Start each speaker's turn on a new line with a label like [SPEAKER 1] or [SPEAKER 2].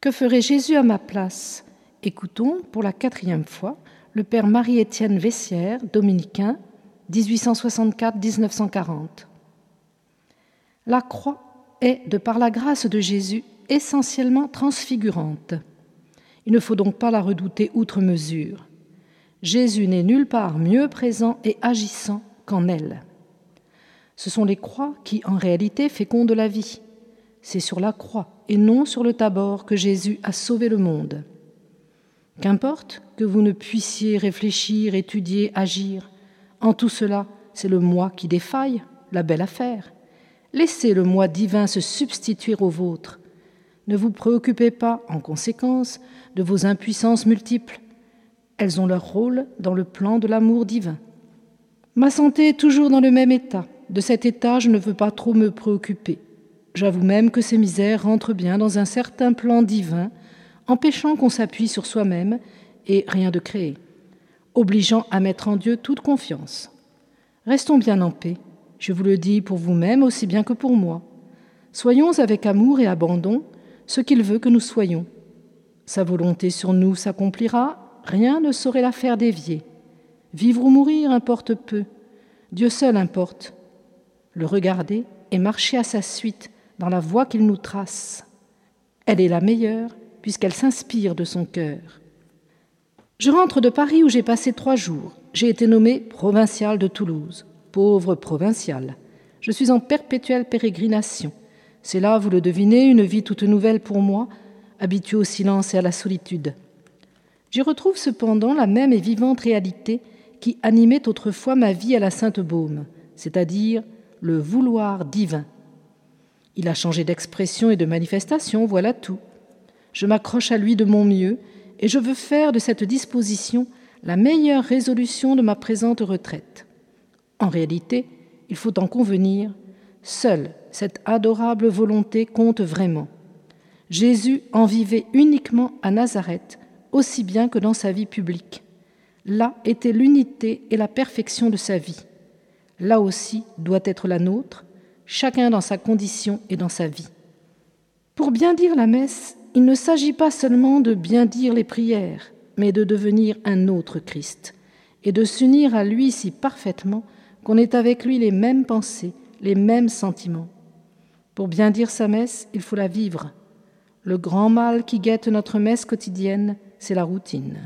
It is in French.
[SPEAKER 1] Que ferait Jésus à ma place? Écoutons pour la quatrième fois le Père Marie-Étienne Vessière, dominicain, 1864-1940. La croix est, de par la grâce de Jésus, essentiellement transfigurante. Il ne faut donc pas la redouter outre mesure. Jésus n'est nulle part mieux présent et agissant qu'en elle. Ce sont les croix qui, en réalité, fécondent la vie. C'est sur la croix et non sur le tabord que Jésus a sauvé le monde. Qu'importe que vous ne puissiez réfléchir, étudier, agir, en tout cela, c'est le moi qui défaille, la belle affaire. Laissez le moi divin se substituer au vôtre. Ne vous préoccupez pas, en conséquence, de vos impuissances multiples. Elles ont leur rôle dans le plan de l'amour divin. Ma santé est toujours dans le même état. De cet état, je ne veux pas trop me préoccuper. J'avoue même que ces misères rentrent bien dans un certain plan divin, empêchant qu'on s'appuie sur soi-même et rien de créer, obligeant à mettre en Dieu toute confiance. Restons bien en paix je vous le dis pour vous-même aussi bien que pour moi. Soyons avec amour et abandon ce qu'il veut que nous soyons. Sa volonté sur nous s'accomplira, rien ne saurait la faire dévier. Vivre ou mourir importe peu, Dieu seul importe. Le regarder et marcher à sa suite dans la voie qu'il nous trace. Elle est la meilleure puisqu'elle s'inspire de son cœur. Je rentre de Paris où j'ai passé trois jours. J'ai été nommé provincial de Toulouse pauvre provincial. Je suis en perpétuelle pérégrination. C'est là, vous le devinez, une vie toute nouvelle pour moi, habituée au silence et à la solitude. J'y retrouve cependant la même et vivante réalité qui animait autrefois ma vie à la Sainte-Baume, c'est-à-dire le vouloir divin. Il a changé d'expression et de manifestation, voilà tout. Je m'accroche à lui de mon mieux et je veux faire de cette disposition la meilleure résolution de ma présente retraite. En réalité, il faut en convenir, seule cette adorable volonté compte vraiment. Jésus en vivait uniquement à Nazareth, aussi bien que dans sa vie publique. Là était l'unité et la perfection de sa vie. Là aussi doit être la nôtre, chacun dans sa condition et dans sa vie. Pour bien dire la messe, il ne s'agit pas seulement de bien dire les prières, mais de devenir un autre Christ, et de s'unir à lui si parfaitement qu'on ait avec lui les mêmes pensées, les mêmes sentiments. Pour bien dire sa messe, il faut la vivre. Le grand mal qui guette notre messe quotidienne, c'est la routine.